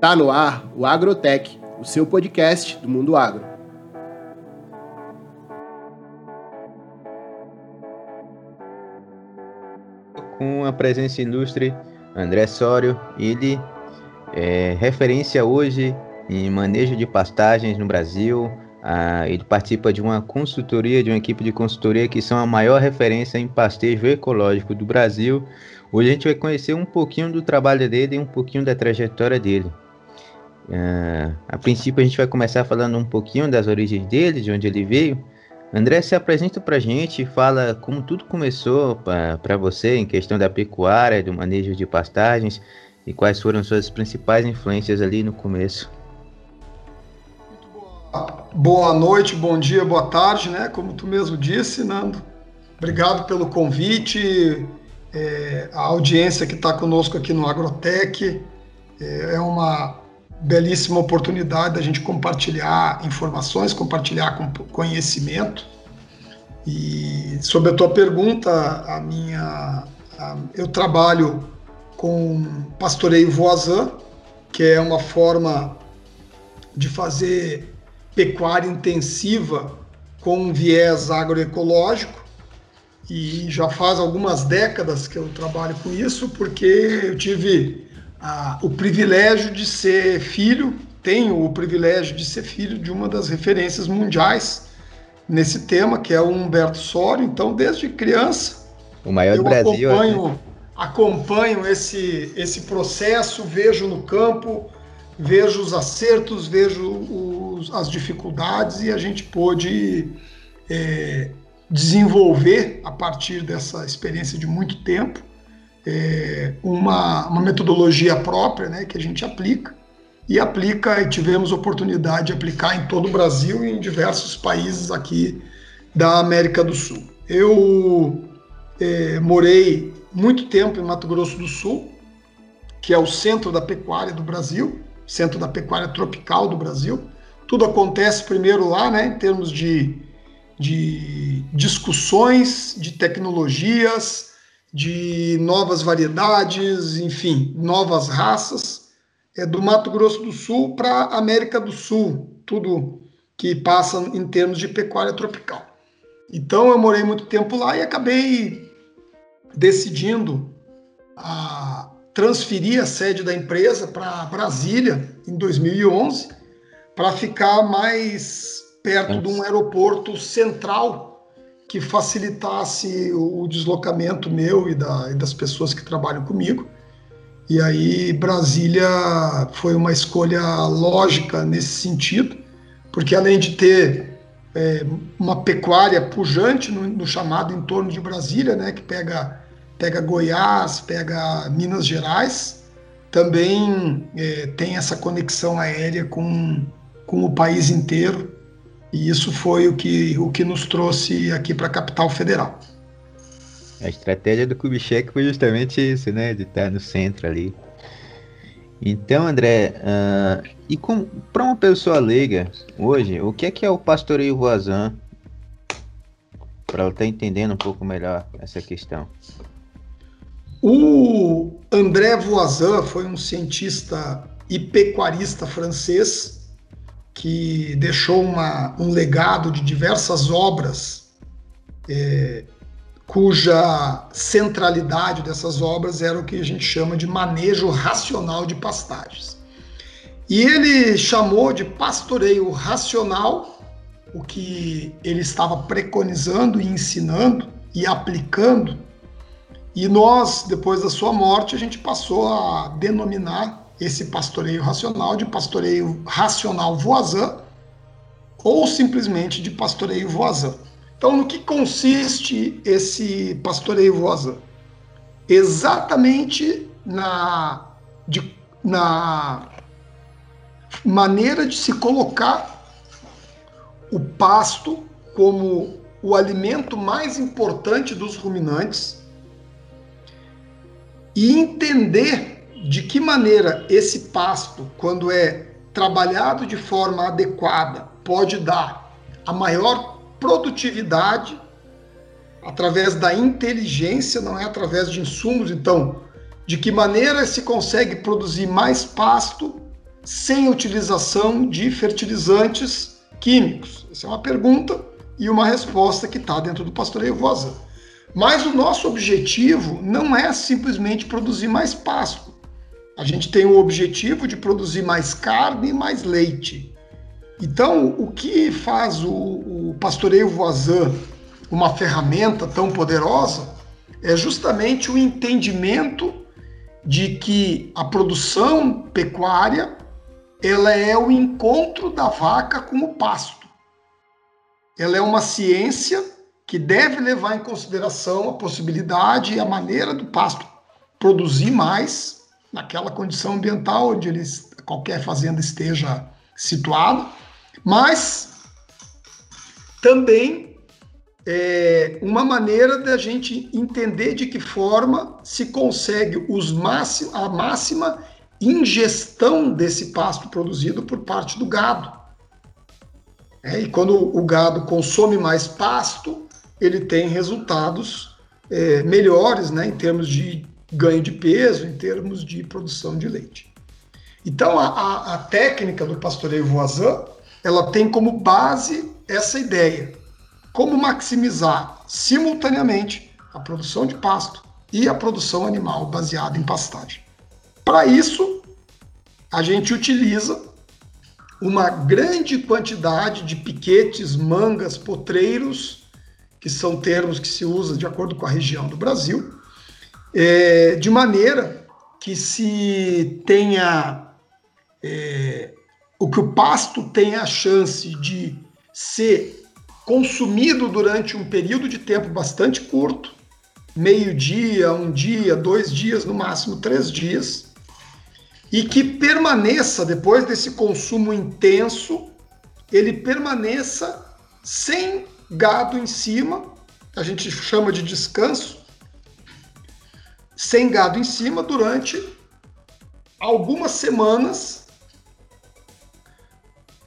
Tá no ar o Agrotech, o seu podcast do mundo agro. Com a presença ilustre, André Sório, ele é referência hoje em manejo de pastagens no Brasil. Ah, ele participa de uma consultoria, de uma equipe de consultoria que são a maior referência em pastejo ecológico do Brasil. Hoje a gente vai conhecer um pouquinho do trabalho dele e um pouquinho da trajetória dele. Uh, a princípio a gente vai começar falando um pouquinho das origens dele, de onde ele veio. André, se apresenta para a gente, fala como tudo começou para você em questão da pecuária, do manejo de pastagens e quais foram suas principais influências ali no começo. Boa noite, bom dia, boa tarde, né? Como tu mesmo disse, Nando. Obrigado pelo convite, é, a audiência que está conosco aqui no Agrotech. É, é uma belíssima oportunidade da gente compartilhar informações, compartilhar conhecimento. E sobre a tua pergunta, a minha, a, eu trabalho com pastoreio voisin, que é uma forma de fazer pecuária intensiva com viés agroecológico. E já faz algumas décadas que eu trabalho com isso, porque eu tive a, o privilégio de ser filho, tenho o privilégio de ser filho de uma das referências mundiais nesse tema, que é o Humberto Sorio. Então, desde criança, o maior eu do Brasil, acompanho, né? acompanho esse, esse processo, vejo no campo, vejo os acertos, vejo os, as dificuldades e a gente pôde é, desenvolver a partir dessa experiência de muito tempo é, uma, uma metodologia própria né, que a gente aplica e aplica e tivemos oportunidade de aplicar em todo o Brasil e em diversos países aqui da América do Sul. Eu é, morei muito tempo em Mato Grosso do Sul, que é o centro da pecuária do Brasil, centro da pecuária tropical do Brasil. Tudo acontece primeiro lá, né, em termos de, de discussões, de tecnologias, de novas variedades, enfim, novas raças, é do Mato Grosso do Sul para a América do Sul, tudo que passa em termos de pecuária tropical. Então eu morei muito tempo lá e acabei decidindo a transferir a sede da empresa para Brasília em 2011 para ficar mais perto de um aeroporto central que facilitasse o deslocamento meu e, da, e das pessoas que trabalham comigo. E aí Brasília foi uma escolha lógica nesse sentido, porque além de ter é, uma pecuária pujante no, no, chamado entorno de Brasília, né, que pega, pega Goiás, pega Minas Gerais, também é, tem essa conexão aérea com, com o país inteiro e isso foi o que, o que nos trouxe aqui para a capital federal. A estratégia do Kubitschek foi justamente isso, né? De estar no centro ali. Então, André, uh, e para uma pessoa leiga hoje, o que é que é o pastoreio voisin? Para ela estar tá entendendo um pouco melhor essa questão. O André Voisin foi um cientista e pecuarista francês que deixou uma, um legado de diversas obras, é, cuja centralidade dessas obras era o que a gente chama de manejo racional de pastagens. E ele chamou de pastoreio racional o que ele estava preconizando e ensinando e aplicando. E nós, depois da sua morte, a gente passou a denominar esse pastoreio racional de pastoreio racional voisin ou simplesmente de pastoreio voisin. Então, no que consiste esse pastoreio voisin? Exatamente na, de, na maneira de se colocar o pasto como o alimento mais importante dos ruminantes e entender de que maneira esse pasto, quando é trabalhado de forma adequada, pode dar a maior produtividade através da inteligência, não é através de insumos. Então, de que maneira se consegue produzir mais pasto sem utilização de fertilizantes químicos? Essa é uma pergunta e uma resposta que está dentro do pastoreio voazã. Mas o nosso objetivo não é simplesmente produzir mais pasto. A gente tem o objetivo de produzir mais carne e mais leite. Então, o que faz o, o pastoreio voazã uma ferramenta tão poderosa é justamente o entendimento de que a produção pecuária ela é o encontro da vaca com o pasto. Ela é uma ciência que deve levar em consideração a possibilidade e a maneira do pasto produzir mais naquela condição ambiental onde eles, qualquer fazenda esteja situada, mas também é uma maneira da gente entender de que forma se consegue os máximo, a máxima ingestão desse pasto produzido por parte do gado. É, e quando o gado consome mais pasto, ele tem resultados é, melhores né, em termos de ganho de peso, em termos de produção de leite. Então, a, a, técnica do pastoreio voisin, ela tem como base essa ideia. Como maximizar simultaneamente a produção de pasto e a produção animal baseada em pastagem. Para isso, a gente utiliza uma grande quantidade de piquetes, mangas, potreiros, que são termos que se usam de acordo com a região do Brasil, é, de maneira que se tenha é, o que o pasto tenha a chance de ser consumido durante um período de tempo bastante curto, meio dia, um dia, dois dias, no máximo três dias, e que permaneça, depois desse consumo intenso, ele permaneça sem gado em cima, a gente chama de descanso, sem gado em cima durante algumas semanas,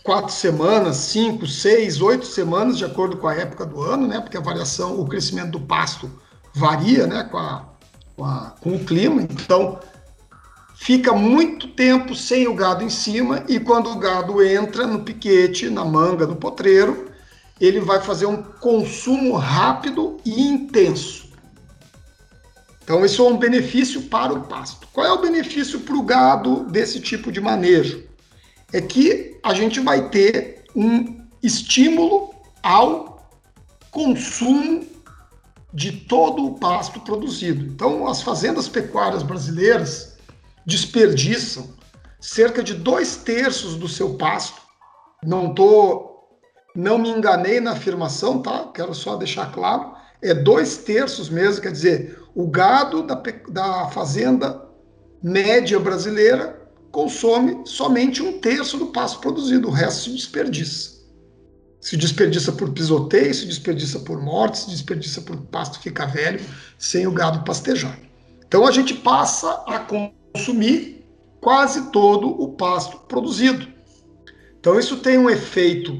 quatro semanas, cinco, seis, oito semanas, de acordo com a época do ano, né? Porque a variação, o crescimento do pasto varia, né? Com, a, com, a, com o clima. Então, fica muito tempo sem o gado em cima e quando o gado entra no piquete, na manga, no potreiro, ele vai fazer um consumo rápido e intenso. Então, isso é um benefício para o pasto. Qual é o benefício para o gado desse tipo de manejo? É que a gente vai ter um estímulo ao consumo de todo o pasto produzido. Então, as fazendas pecuárias brasileiras desperdiçam cerca de dois terços do seu pasto. Não tô, não me enganei na afirmação, tá? Quero só deixar claro. É dois terços mesmo, quer dizer, o gado da, da fazenda média brasileira consome somente um terço do pasto produzido, o resto se desperdiça. Se desperdiça por pisoteio, se desperdiça por morte, se desperdiça por pasto ficar velho, sem o gado pastejar. Então a gente passa a consumir quase todo o pasto produzido. Então, isso tem um efeito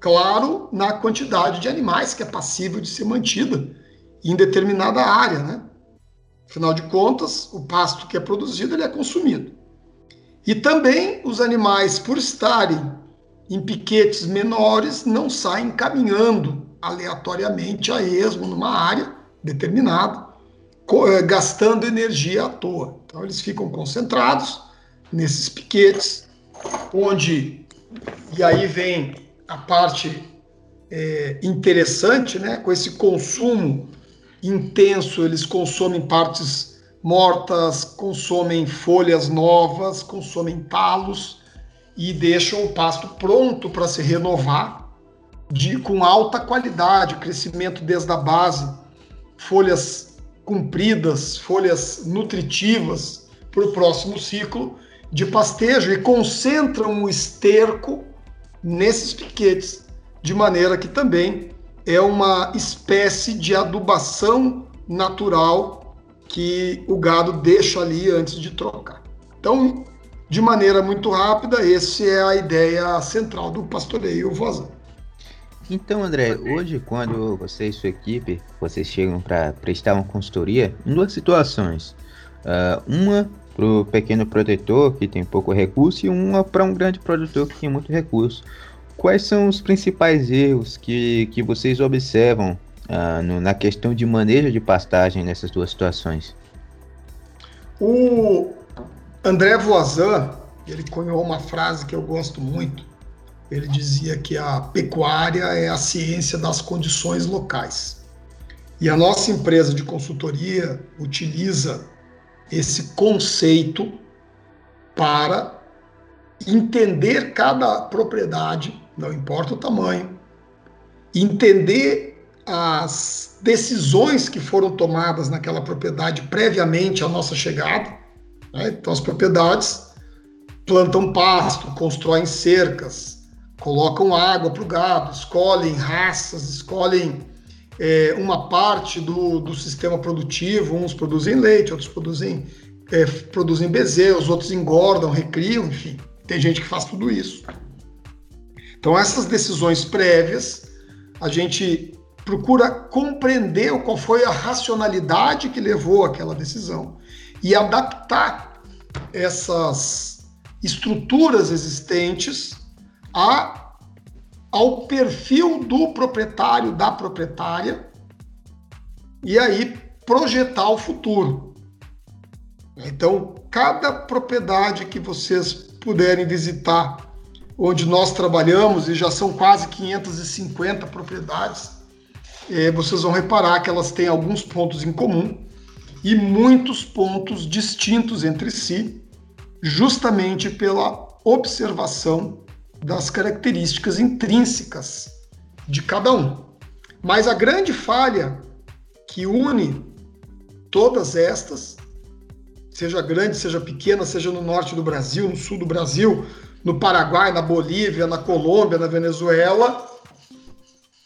claro na quantidade de animais que é passível de ser mantida em determinada área, né? Afinal de contas, o pasto que é produzido ele é consumido. E também os animais, por estarem em piquetes menores, não saem caminhando aleatoriamente a esmo numa área determinada, eh, gastando energia à toa. Então eles ficam concentrados nesses piquetes, onde e aí vem a parte é, interessante, né? Com esse consumo intenso, eles consomem partes mortas, consomem folhas novas, consomem talos e deixam o pasto pronto para se renovar de, com alta qualidade, crescimento desde a base, folhas compridas, folhas nutritivas para o próximo ciclo de pastejo e concentram o esterco nesses piquetes, de maneira que também é uma espécie de adubação natural que o gado deixa ali antes de trocar. Então, de maneira muito rápida, essa é a ideia central do pastoreio vozão. Então, André, hoje quando você e sua equipe, vocês chegam para prestar uma consultoria, em duas situações. Uh, uma para o pequeno produtor que tem pouco recurso e uma para um grande produtor que tem muito recurso. Quais são os principais erros que, que vocês observam ah, no, na questão de manejo de pastagem nessas duas situações? O André Voisin, ele cunhou uma frase que eu gosto muito. Ele dizia que a pecuária é a ciência das condições locais. E a nossa empresa de consultoria utiliza esse conceito para entender cada propriedade, não importa o tamanho, entender as decisões que foram tomadas naquela propriedade previamente à nossa chegada. Né? Então, as propriedades plantam pasto, constroem cercas, colocam água para o gado, escolhem raças, escolhem é, uma parte do, do sistema produtivo, uns produzem leite, outros produzem, é, produzem bezerros, outros engordam, recriam, enfim, tem gente que faz tudo isso. Então, essas decisões prévias, a gente procura compreender qual foi a racionalidade que levou àquela decisão e adaptar essas estruturas existentes a ao perfil do proprietário, da proprietária, e aí projetar o futuro. Então, cada propriedade que vocês puderem visitar, onde nós trabalhamos, e já são quase 550 propriedades, é, vocês vão reparar que elas têm alguns pontos em comum e muitos pontos distintos entre si, justamente pela observação das características intrínsecas de cada um. Mas a grande falha que une todas estas, seja grande, seja pequena, seja no norte do Brasil, no sul do Brasil, no Paraguai, na Bolívia, na Colômbia, na Venezuela,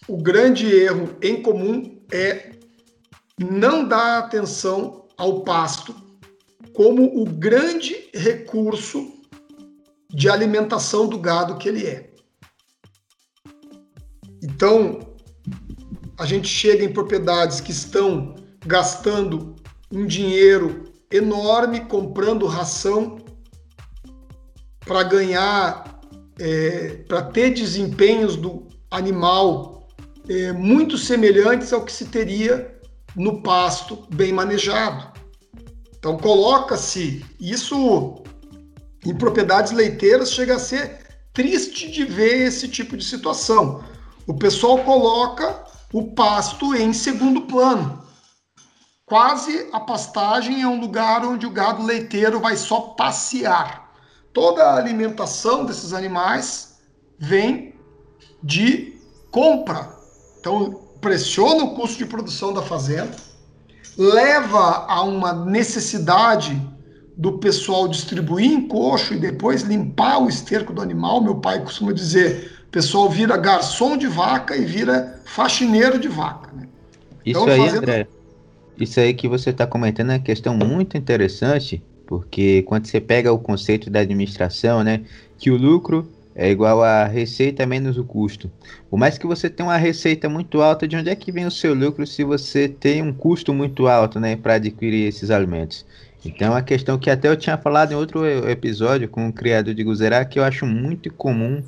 o grande erro em comum é não dar atenção ao pasto como o grande recurso de alimentação do gado que ele é. Então, a gente chega em propriedades que estão gastando um dinheiro enorme comprando ração para ganhar, é, para ter desempenhos do animal é, muito semelhantes ao que se teria no pasto bem manejado. Então coloca-se isso em propriedades leiteiras chega a ser triste de ver esse tipo de situação. O pessoal coloca o pasto em segundo plano. Quase a pastagem é um lugar onde o gado leiteiro vai só passear. Toda a alimentação desses animais vem de compra. Então, pressiona o custo de produção da fazenda, leva a uma necessidade do pessoal distribuir em coxo e depois limpar o esterco do animal. Meu pai costuma dizer: o pessoal vira garçom de vaca e vira faxineiro de vaca. Né? Isso então, aí, fazendo... André, isso aí que você está comentando é uma questão muito interessante, porque quando você pega o conceito da administração, né, que o lucro é igual a receita menos o custo. Por mais que você tenha uma receita muito alta, de onde é que vem o seu lucro se você tem um custo muito alto, né, para adquirir esses alimentos? Então, é uma questão que até eu tinha falado em outro episódio com o criador de Guzerá, que eu acho muito comum.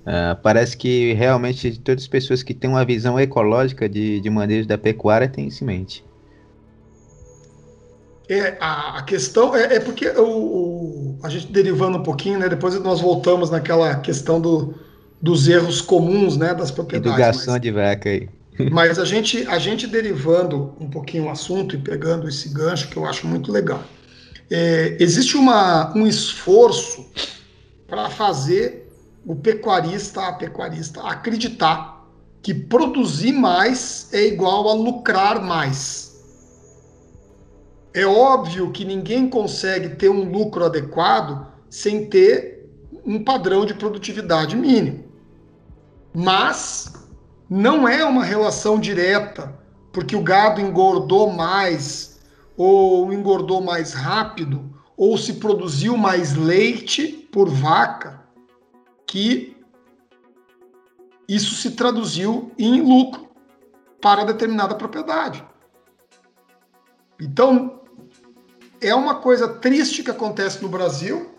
Uh, parece que realmente todas as pessoas que têm uma visão ecológica de, de manejo da pecuária têm isso em mente. É, a, questão é, é porque o, o, a gente derivando um pouquinho, né? Depois nós voltamos naquela questão do, dos erros comuns, né? Das propriedades. Educação mas, de vaca aí. Mas a gente, a gente derivando um pouquinho o assunto e pegando esse gancho que eu acho muito legal é, existe uma, um esforço para fazer o pecuarista, a pecuarista, acreditar que produzir mais é igual a lucrar mais. É óbvio que ninguém consegue ter um lucro adequado sem ter um padrão de produtividade mínimo. Mas não é uma relação direta, porque o gado engordou mais ou engordou mais rápido, ou se produziu mais leite por vaca, que isso se traduziu em lucro para determinada propriedade. Então, é uma coisa triste que acontece no Brasil,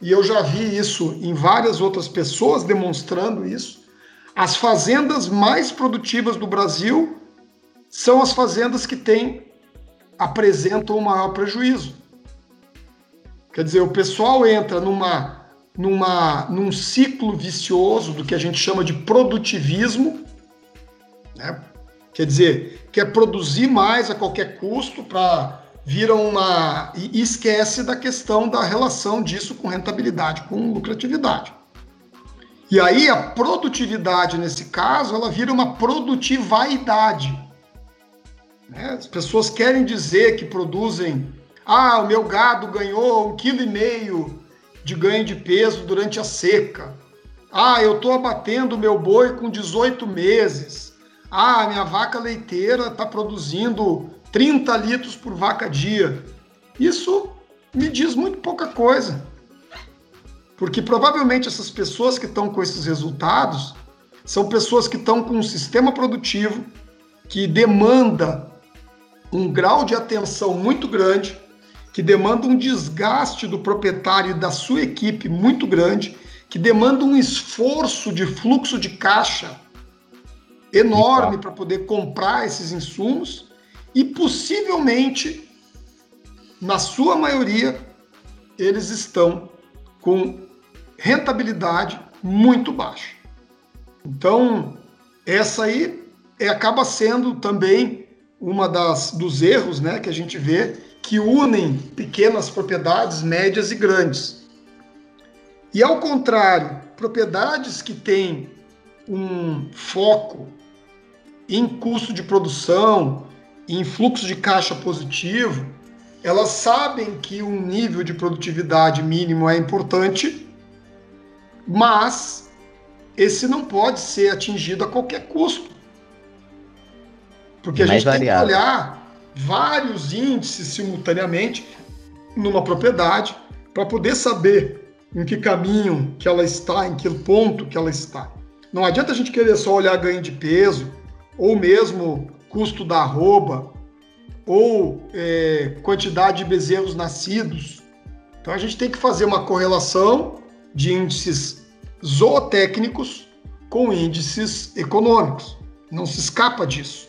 e eu já vi isso em várias outras pessoas demonstrando isso. As fazendas mais produtivas do Brasil são as fazendas que têm apresentam o maior prejuízo. Quer dizer, o pessoal entra numa, numa, num ciclo vicioso do que a gente chama de produtivismo, né? quer dizer, quer produzir mais a qualquer custo para vira uma. e esquece da questão da relação disso com rentabilidade, com lucratividade. E aí a produtividade, nesse caso, ela vira uma produtividade. Né? As pessoas querem dizer que produzem. Ah, o meu gado ganhou um quilo e meio de ganho de peso durante a seca. Ah, eu estou abatendo meu boi com 18 meses. Ah, minha vaca leiteira está produzindo 30 litros por vaca dia. Isso me diz muito pouca coisa. Porque provavelmente essas pessoas que estão com esses resultados são pessoas que estão com um sistema produtivo que demanda um grau de atenção muito grande, que demanda um desgaste do proprietário e da sua equipe muito grande, que demanda um esforço de fluxo de caixa enorme para poder comprar esses insumos e possivelmente, na sua maioria, eles estão com rentabilidade muito baixa. Então, essa aí é, acaba sendo também uma das dos erros, né, que a gente vê que unem pequenas propriedades, médias e grandes. E ao contrário, propriedades que têm um foco em custo de produção, em fluxo de caixa positivo, elas sabem que um nível de produtividade mínimo é importante, mas esse não pode ser atingido a qualquer custo. Porque a Mais gente tem que olhar vários índices simultaneamente numa propriedade para poder saber em que caminho que ela está, em que ponto que ela está. Não adianta a gente querer só olhar ganho de peso, ou mesmo custo da arroba, ou é, quantidade de bezerros nascidos. Então a gente tem que fazer uma correlação de índices zootécnicos com índices econômicos. Não se escapa disso.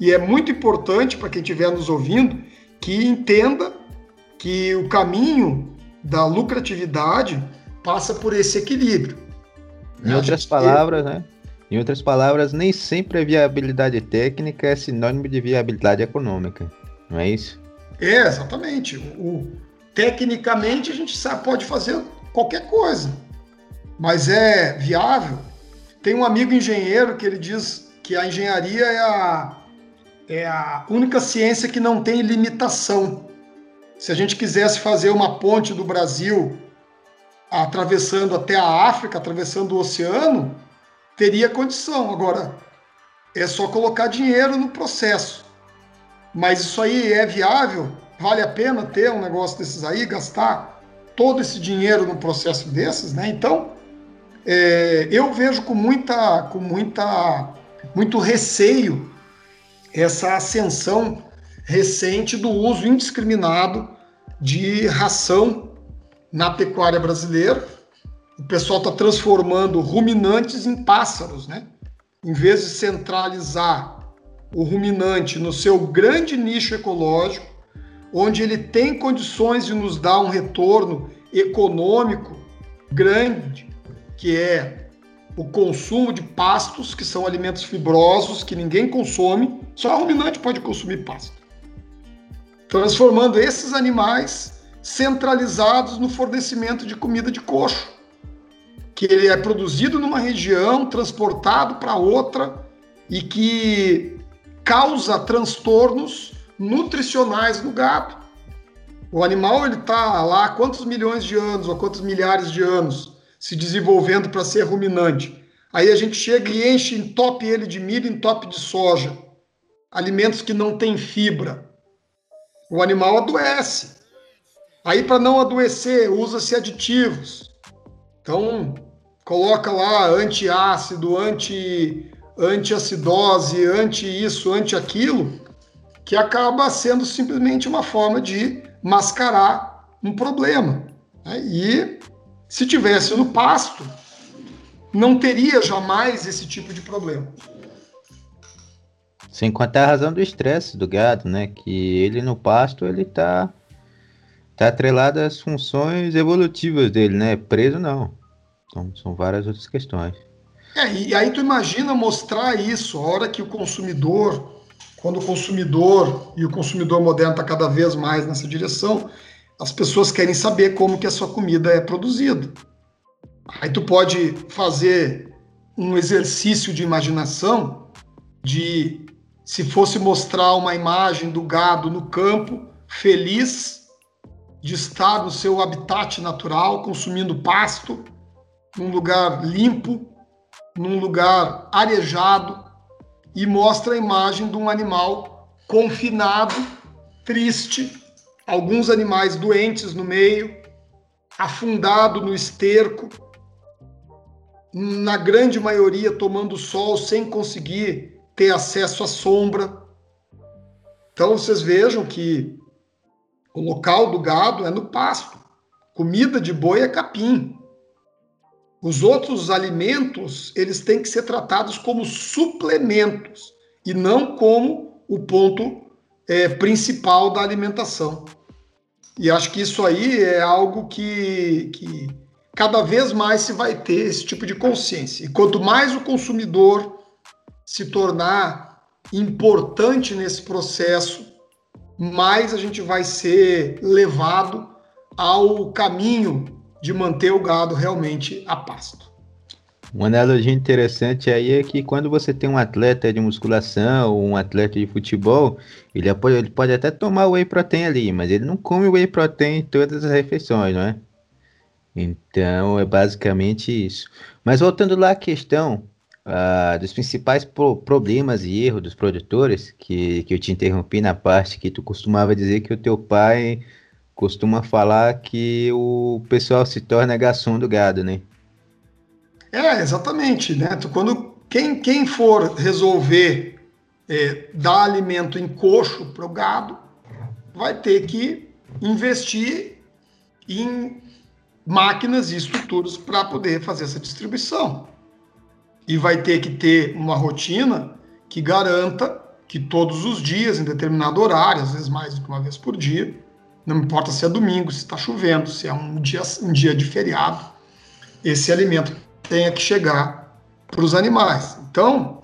E é muito importante para quem estiver nos ouvindo que entenda que o caminho da lucratividade passa por esse equilíbrio. Em outras palavras, né? Em outras palavras, nem sempre a viabilidade técnica é sinônimo de viabilidade econômica, não é isso? É, exatamente. O, tecnicamente a gente sabe, pode fazer qualquer coisa, mas é viável. Tem um amigo engenheiro que ele diz que a engenharia é a, é a única ciência que não tem limitação. Se a gente quisesse fazer uma ponte do Brasil atravessando até a África, atravessando o oceano, teria condição. Agora, é só colocar dinheiro no processo. Mas isso aí é viável? Vale a pena ter um negócio desses aí, gastar todo esse dinheiro no processo desses, né? Então, é, eu vejo com muita, com muita, muito receio essa ascensão recente do uso indiscriminado de ração na pecuária brasileira o pessoal está transformando ruminantes em pássaros, né? Em vez de centralizar o ruminante no seu grande nicho ecológico, onde ele tem condições de nos dar um retorno econômico grande, que é o consumo de pastos, que são alimentos fibrosos que ninguém consome, só o ruminante pode consumir pasto. Transformando esses animais centralizados no fornecimento de comida de coxo que ele é produzido numa região, transportado para outra e que causa transtornos nutricionais no gado. O animal ele está lá há quantos milhões de anos ou quantos milhares de anos se desenvolvendo para ser ruminante. Aí a gente chega e enche, entope ele de milho, entope de soja, alimentos que não têm fibra. O animal adoece. Aí para não adoecer, usa-se aditivos. Então, coloca lá antiácido, anti antiacidose, anti isso, anti aquilo, que acaba sendo simplesmente uma forma de mascarar um problema. Né? E se tivesse no pasto, não teria jamais esse tipo de problema. Sem contar a razão do estresse do gado, né? Que ele no pasto ele tá tá atrelado às funções evolutivas dele, né? Preso não. Então são várias outras questões. É, e aí tu imagina mostrar isso, a hora que o consumidor, quando o consumidor, e o consumidor moderno está cada vez mais nessa direção, as pessoas querem saber como que a sua comida é produzida. Aí tu pode fazer um exercício de imaginação de se fosse mostrar uma imagem do gado no campo, feliz de estar no seu habitat natural, consumindo pasto, num lugar limpo, num lugar arejado, e mostra a imagem de um animal confinado, triste, alguns animais doentes no meio, afundado no esterco, na grande maioria tomando sol sem conseguir ter acesso à sombra. Então vocês vejam que o local do gado é no pasto. Comida de boi é capim. Os outros alimentos, eles têm que ser tratados como suplementos e não como o ponto é, principal da alimentação. E acho que isso aí é algo que, que cada vez mais se vai ter esse tipo de consciência. E quanto mais o consumidor se tornar importante nesse processo, mais a gente vai ser levado ao caminho de manter o gado realmente a pasto. Uma analogia interessante aí é que quando você tem um atleta de musculação ou um atleta de futebol, ele pode, ele pode até tomar whey protein ali, mas ele não come whey protein em todas as refeições, não é? Então é basicamente isso. Mas voltando lá à questão uh, dos principais pro problemas e erros dos produtores, que, que eu te interrompi na parte que tu costumava dizer que o teu pai costuma falar que o pessoal se torna garçom do gado, né? É, exatamente, né? Quando quem, quem for resolver é, dar alimento em coxo para o gado, vai ter que investir em máquinas e estruturas para poder fazer essa distribuição. E vai ter que ter uma rotina que garanta que todos os dias, em determinado horário, às vezes mais do que uma vez por dia, não importa se é domingo, se está chovendo, se é um dia, um dia de feriado, esse alimento tenha que chegar para os animais. Então,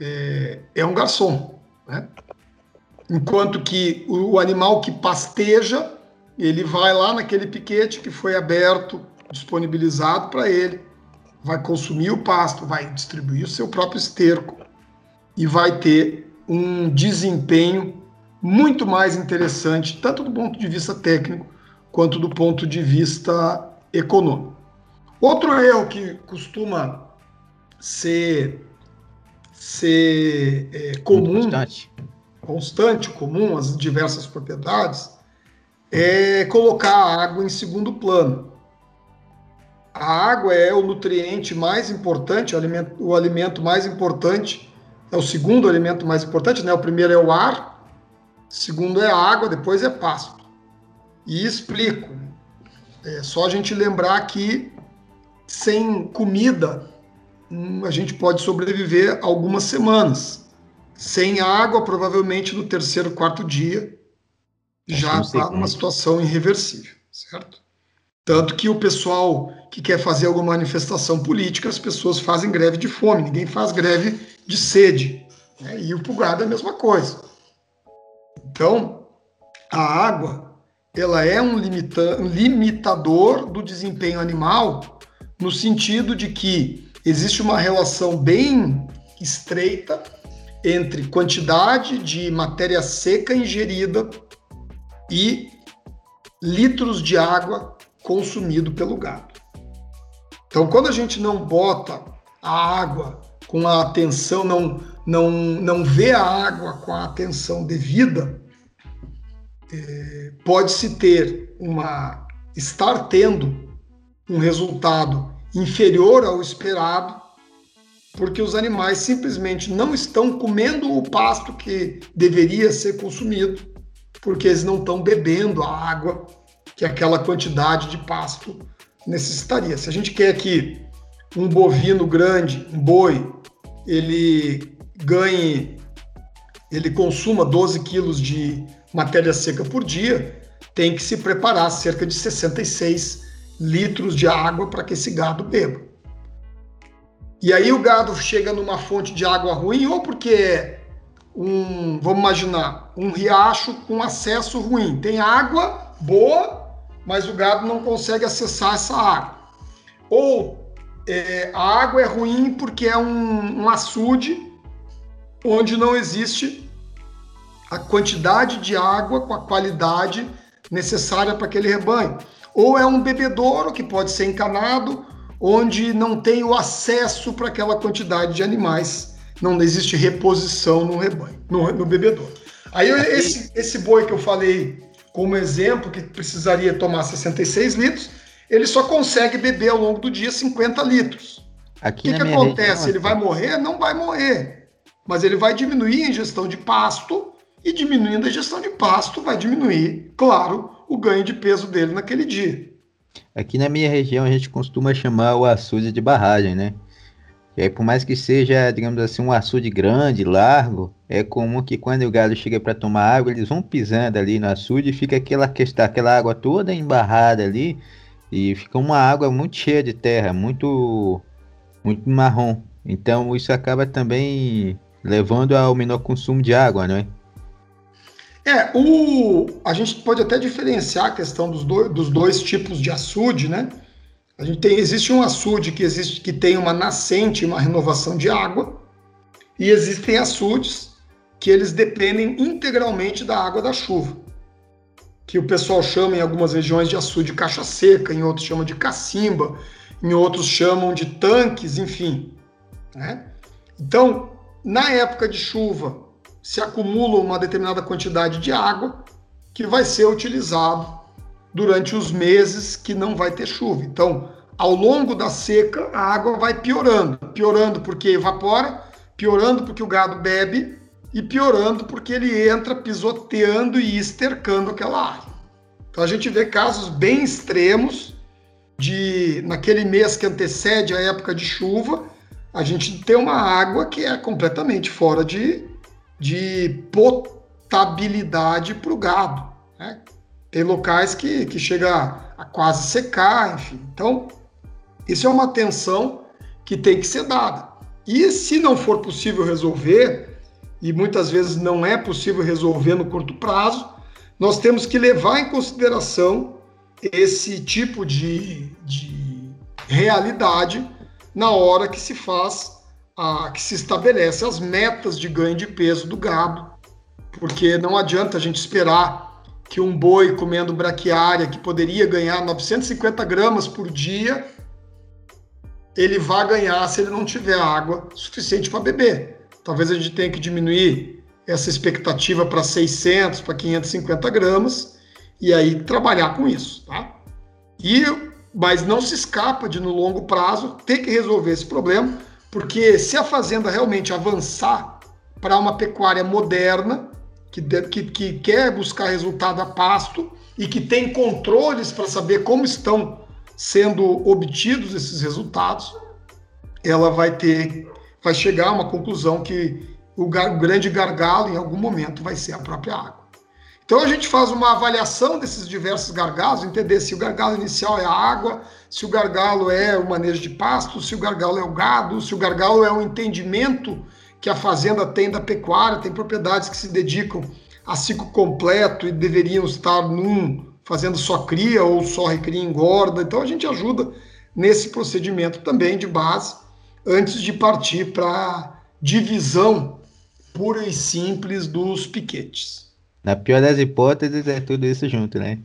é, é um garçom. Né? Enquanto que o, o animal que pasteja ele vai lá naquele piquete que foi aberto, disponibilizado para ele, vai consumir o pasto, vai distribuir o seu próprio esterco e vai ter um desempenho muito mais interessante, tanto do ponto de vista técnico quanto do ponto de vista econômico. Outro erro que costuma ser, ser é, comum, constante. constante, comum às diversas propriedades, é colocar a água em segundo plano. A água é o nutriente mais importante, o alimento, o alimento mais importante, é o segundo alimento mais importante, né? O primeiro é o ar, o segundo é a água, depois é pasto. E explico. É só a gente lembrar que sem comida hum, a gente pode sobreviver algumas semanas. Sem água, provavelmente no terceiro, quarto dia, já está numa situação irreversível, certo? Tanto que o pessoal que quer fazer alguma manifestação política, as pessoas fazem greve de fome, ninguém faz greve de sede. Né? E o pulgado é a mesma coisa. Então, a água, ela é um, limita um limitador do desempenho animal, no sentido de que existe uma relação bem estreita entre quantidade de matéria seca ingerida e litros de água consumido pelo gado. Então, quando a gente não bota a água com a atenção, não, não, não vê a água com a atenção devida, é, pode-se ter uma estar tendo um resultado inferior ao esperado porque os animais simplesmente não estão comendo o pasto que deveria ser consumido, porque eles não estão bebendo a água que aquela quantidade de pasto necessitaria. Se a gente quer que um bovino grande, um boi, ele ganhe, ele consuma 12 quilos de matéria seca por dia, tem que se preparar cerca de 66 litros de água para que esse gado beba. E aí o gado chega numa fonte de água ruim, ou porque é um, vamos imaginar, um riacho com acesso ruim. Tem água boa, mas o gado não consegue acessar essa água. Ou é, a água é ruim porque é um, um açude onde não existe a quantidade de água com a qualidade necessária para aquele rebanho. Ou é um bebedouro que pode ser encanado, onde não tem o acesso para aquela quantidade de animais, não existe reposição no rebanho, no, no bebedouro. Aí esse, esse boi que eu falei como exemplo, que precisaria tomar 66 litros, ele só consegue beber ao longo do dia 50 litros. Aqui o que, que acontece? Ele vai morrer? Não vai morrer. Mas ele vai diminuir a ingestão de pasto e diminuindo a ingestão de pasto vai diminuir, claro, o ganho de peso dele naquele dia. Aqui na minha região a gente costuma chamar o açude de barragem, né? E aí, por mais que seja, digamos assim, um açude grande, largo, é comum que quando o gado chega para tomar água, eles vão pisando ali no açude e fica aquela questão, aquela água toda embarrada ali e fica uma água muito cheia de terra, muito muito marrom. Então isso acaba também levando ao menor consumo de água, não é? É, o, a gente pode até diferenciar a questão dos, do, dos dois tipos de açude, né? A gente tem, existe um açude que existe que tem uma nascente, uma renovação de água, e existem açudes que eles dependem integralmente da água da chuva, que o pessoal chama em algumas regiões de açude caixa seca, em outros chamam de cacimba, em outros chamam de tanques, enfim. Né? Então, na época de chuva, se acumula uma determinada quantidade de água que vai ser utilizado durante os meses que não vai ter chuva. Então, ao longo da seca, a água vai piorando, piorando porque evapora, piorando porque o gado bebe e piorando porque ele entra pisoteando e estercando aquela área. Então a gente vê casos bem extremos de naquele mês que antecede a época de chuva, a gente tem uma água que é completamente fora de, de potabilidade para o gado. Né? Tem locais que, que chega a quase secar, enfim. Então, isso é uma atenção que tem que ser dada. E se não for possível resolver, e muitas vezes não é possível resolver no curto prazo, nós temos que levar em consideração esse tipo de, de realidade na hora que se faz a, que se estabelece as metas de ganho de peso do gado, porque não adianta a gente esperar que um boi comendo braquiária que poderia ganhar 950 gramas por dia, ele vá ganhar se ele não tiver água suficiente para beber. Talvez a gente tenha que diminuir essa expectativa para 600, para 550 gramas e aí trabalhar com isso, tá? E mas não se escapa de no longo prazo ter que resolver esse problema porque se a fazenda realmente avançar para uma pecuária moderna, que, que, que quer buscar resultado a pasto e que tem controles para saber como estão sendo obtidos esses resultados, ela vai ter, vai chegar a uma conclusão que o, gar, o grande gargalo em algum momento vai ser a própria água. Então a gente faz uma avaliação desses diversos gargalos, entender se o gargalo inicial é a água, se o gargalo é o manejo de pasto, se o gargalo é o gado, se o gargalo é o entendimento que a fazenda tem da pecuária, tem propriedades que se dedicam a ciclo completo e deveriam estar num fazendo só cria ou só recria engorda. Então a gente ajuda nesse procedimento também de base antes de partir para divisão pura e simples dos piquetes. Na pior das hipóteses, é tudo isso junto, né?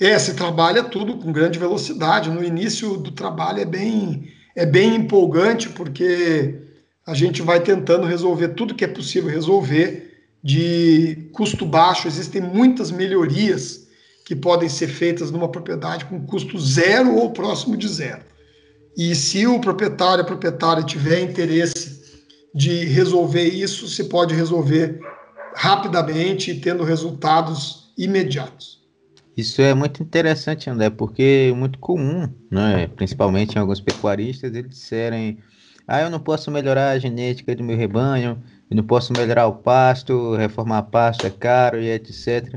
É, se trabalha tudo com grande velocidade. No início do trabalho é bem, é bem empolgante, porque a gente vai tentando resolver tudo que é possível resolver de custo baixo. Existem muitas melhorias que podem ser feitas numa propriedade com custo zero ou próximo de zero. E se o proprietário, a proprietária tiver interesse de resolver isso, se pode resolver rapidamente e tendo resultados imediatos. Isso é muito interessante, André, porque é muito comum, né, principalmente em alguns pecuaristas, eles disserem: ah, eu não posso melhorar a genética do meu rebanho, eu não posso melhorar o pasto, reformar pasto é caro e etc.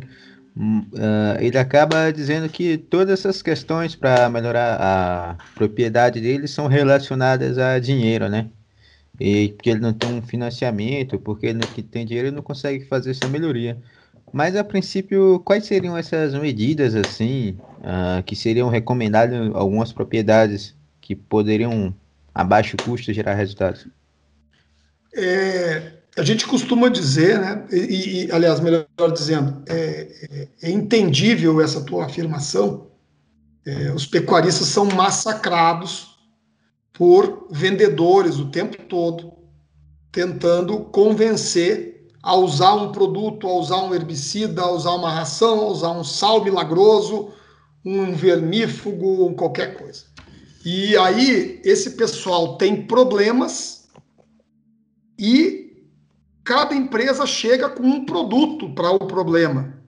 Uh, ele acaba dizendo que todas essas questões para melhorar a propriedade dele são relacionadas a dinheiro, né? E que ele não tem um financiamento, porque ele que tem dinheiro ele não consegue fazer essa melhoria. Mas a princípio, quais seriam essas medidas assim uh, que seriam recomendadas algumas propriedades que poderiam a baixo custo gerar resultados? É, a gente costuma dizer, né, e, e aliás, melhor dizendo, é, é, é, entendível essa tua afirmação. É, os pecuaristas são massacrados por vendedores o tempo todo, tentando convencer a usar um produto, a usar um herbicida, a usar uma ração, a usar um sal milagroso, um vermífugo, qualquer coisa. E aí, esse pessoal tem problemas e cada empresa chega com um produto para o problema.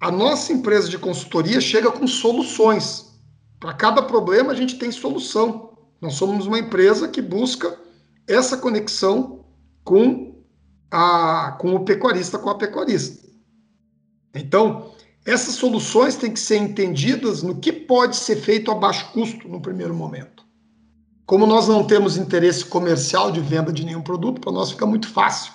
A nossa empresa de consultoria chega com soluções. Para cada problema, a gente tem solução. Nós somos uma empresa que busca essa conexão com, a, com o pecuarista, com a pecuarista. Então, essas soluções têm que ser entendidas no que pode ser feito a baixo custo no primeiro momento. Como nós não temos interesse comercial de venda de nenhum produto, para nós fica muito fácil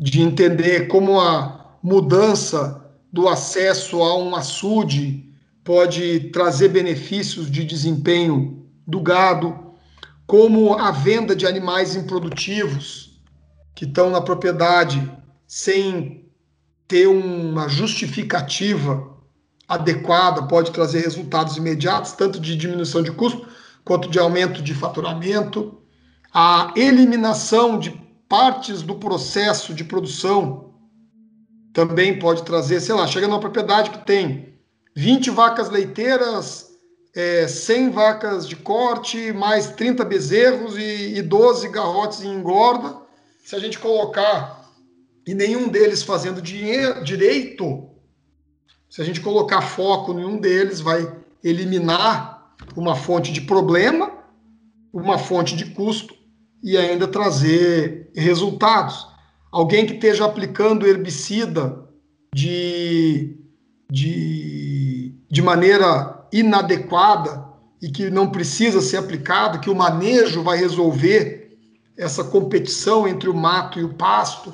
de entender como a mudança do acesso a um açude pode trazer benefícios de desempenho do gado, como a venda de animais improdutivos que estão na propriedade sem ter uma justificativa adequada pode trazer resultados imediatos, tanto de diminuição de custo quanto de aumento de faturamento. A eliminação de partes do processo de produção também pode trazer, sei lá, chega numa propriedade que tem 20 vacas leiteiras, é, 100 vacas de corte, mais 30 bezerros e, e 12 garrotes em engorda. Se a gente colocar e nenhum deles fazendo dinheiro, direito, se a gente colocar foco em um deles, vai eliminar uma fonte de problema, uma fonte de custo e ainda trazer resultados. Alguém que esteja aplicando herbicida de, de, de maneira inadequada e que não precisa ser aplicado, que o manejo vai resolver essa competição entre o mato e o pasto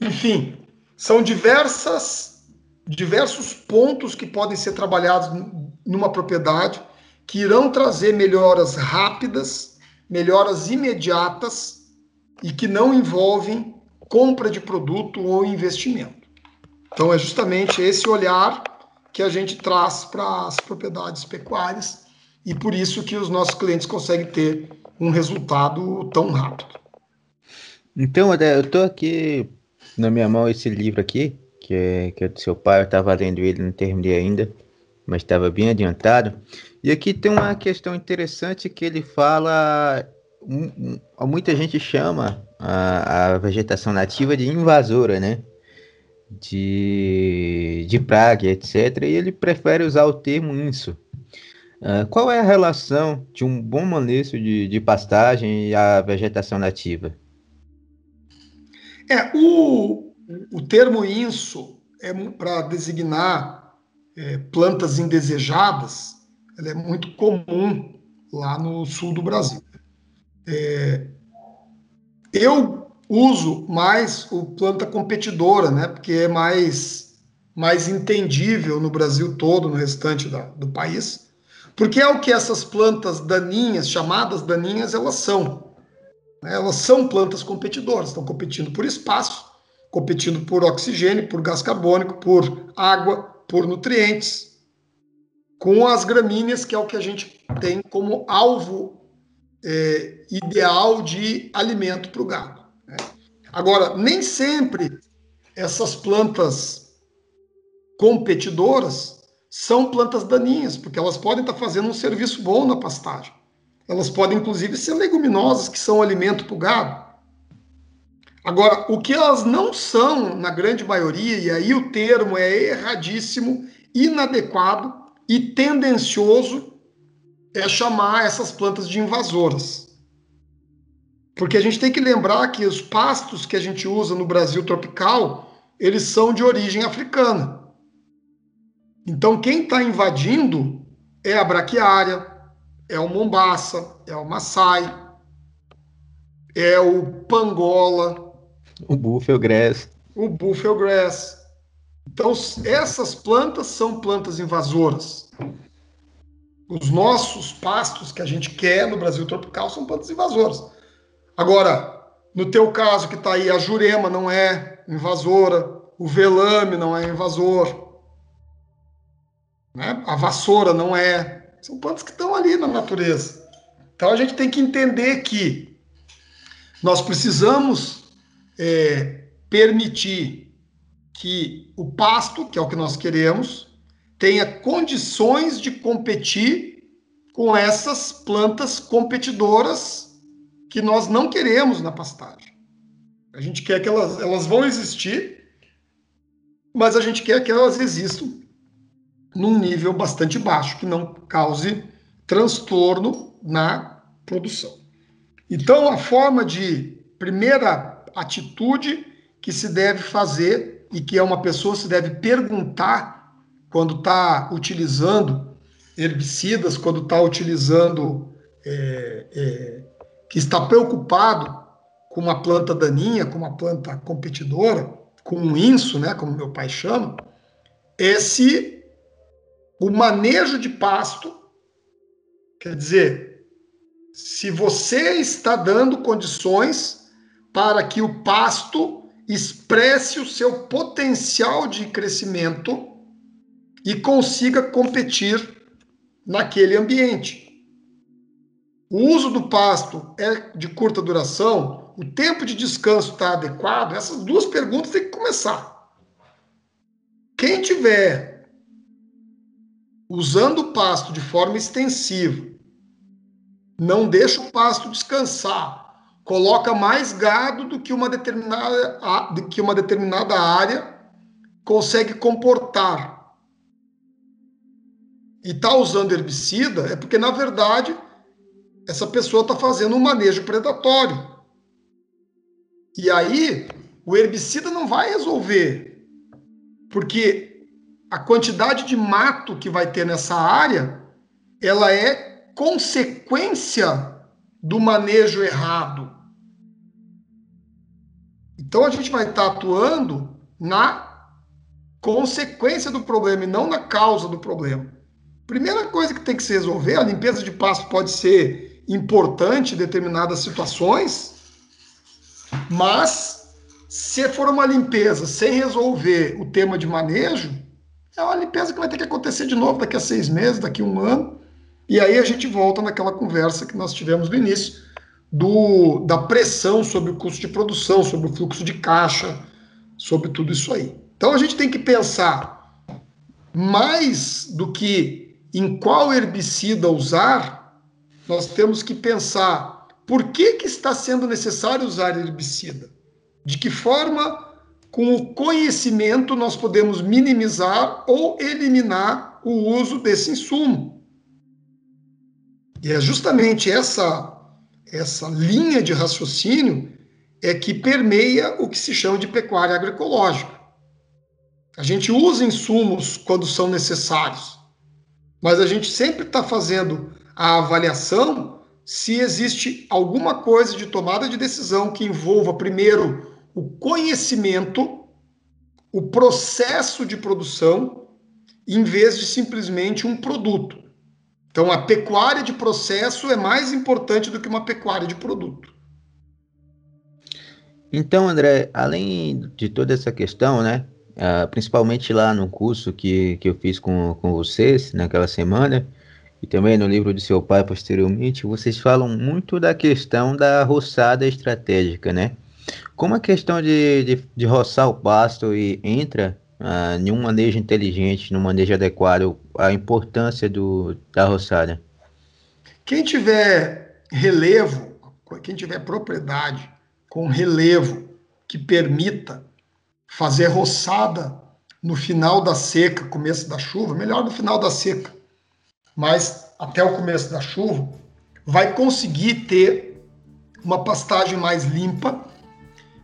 enfim, são diversas, diversos pontos que podem ser trabalhados numa propriedade que irão trazer melhoras rápidas, melhoras imediatas e que não envolvem compra de produto ou investimento. Então é justamente esse olhar que a gente traz para as propriedades pecuárias e por isso que os nossos clientes conseguem ter um resultado tão rápido. Então, Adé, eu estou aqui na minha mão esse livro aqui, que é, que é do seu pai, eu estava lendo ele, não terminei ainda, mas estava bem adiantado. E aqui tem uma questão interessante que ele fala. muita gente chama a, a, vegetação nativa de invasora, né? De, de praga, etc. E ele prefere usar o termo inso. Uh, qual é a relação de um bom manejo de, de pastagem e a vegetação nativa? É, o, o termo inso é para designar é, plantas indesejadas, ela é muito comum lá no sul do Brasil. É, eu uso mais o planta competidora, né, porque é mais, mais entendível no Brasil todo, no restante da, do país, porque é o que essas plantas daninhas, chamadas daninhas, elas são. Né? Elas são plantas competidoras, estão competindo por espaço, competindo por oxigênio, por gás carbônico, por água, por nutrientes, com as gramíneas, que é o que a gente tem como alvo é, ideal de alimento para o gado. Agora, nem sempre essas plantas competidoras são plantas daninhas, porque elas podem estar fazendo um serviço bom na pastagem. elas podem inclusive ser leguminosas, que são alimento para o gado. Agora, o que elas não são, na grande maioria, e aí o termo é erradíssimo, inadequado e tendencioso, é chamar essas plantas de invasoras. Porque a gente tem que lembrar que os pastos que a gente usa no Brasil tropical, eles são de origem africana. Então, quem está invadindo é a braquiária, é o mombaça, é o maçai, é o pangola, o buffalo grass, o buffalo grass. Então, essas plantas são plantas invasoras. Os nossos pastos que a gente quer no Brasil tropical são plantas invasoras. Agora, no teu caso que está aí, a jurema não é invasora, o velame não é invasor, né? a vassoura não é. São plantas que estão ali na natureza. Então a gente tem que entender que nós precisamos é, permitir que o pasto, que é o que nós queremos, tenha condições de competir com essas plantas competidoras que nós não queremos na pastagem. A gente quer que elas, elas vão existir, mas a gente quer que elas existam num nível bastante baixo, que não cause transtorno na produção. Então, a forma de primeira atitude que se deve fazer e que é uma pessoa se deve perguntar quando está utilizando herbicidas, quando está utilizando é, é, que está preocupado com uma planta daninha, com uma planta competidora, com um inso, né, como meu pai chama, é se o manejo de pasto, quer dizer, se você está dando condições para que o pasto expresse o seu potencial de crescimento e consiga competir naquele ambiente o uso do pasto é de curta duração, o tempo de descanso está adequado, essas duas perguntas têm que começar. Quem tiver usando o pasto de forma extensiva, não deixa o pasto descansar, coloca mais gado do que uma determinada, do que uma determinada área consegue comportar. E está usando herbicida, é porque, na verdade, essa pessoa está fazendo um manejo predatório. E aí, o herbicida não vai resolver, porque a quantidade de mato que vai ter nessa área, ela é consequência do manejo errado. Então a gente vai estar tá atuando na consequência do problema e não na causa do problema. Primeira coisa que tem que se resolver, a limpeza de pasto pode ser importante em determinadas situações, mas se for uma limpeza sem resolver o tema de manejo, é uma limpeza que vai ter que acontecer de novo daqui a seis meses, daqui a um ano, e aí a gente volta naquela conversa que nós tivemos no início, do, da pressão sobre o custo de produção, sobre o fluxo de caixa, sobre tudo isso aí. Então a gente tem que pensar mais do que em qual herbicida usar, nós temos que pensar por que, que está sendo necessário usar herbicida? De que forma, com o conhecimento, nós podemos minimizar ou eliminar o uso desse insumo? E é justamente essa, essa linha de raciocínio é que permeia o que se chama de pecuária agroecológica. A gente usa insumos quando são necessários, mas a gente sempre está fazendo a avaliação se existe alguma coisa de tomada de decisão que envolva, primeiro, o conhecimento, o processo de produção, em vez de simplesmente um produto. Então, a pecuária de processo é mais importante do que uma pecuária de produto. Então, André, além de toda essa questão, né, uh, principalmente lá no curso que, que eu fiz com, com vocês naquela semana, e também no livro de seu pai posteriormente, vocês falam muito da questão da roçada estratégica, né? Como a questão de, de, de roçar o pasto e entra ah, em um manejo inteligente, num manejo adequado, a importância do, da roçada? Quem tiver relevo, quem tiver propriedade com relevo que permita fazer roçada no final da seca, começo da chuva, melhor no final da seca, mas até o começo da chuva, vai conseguir ter uma pastagem mais limpa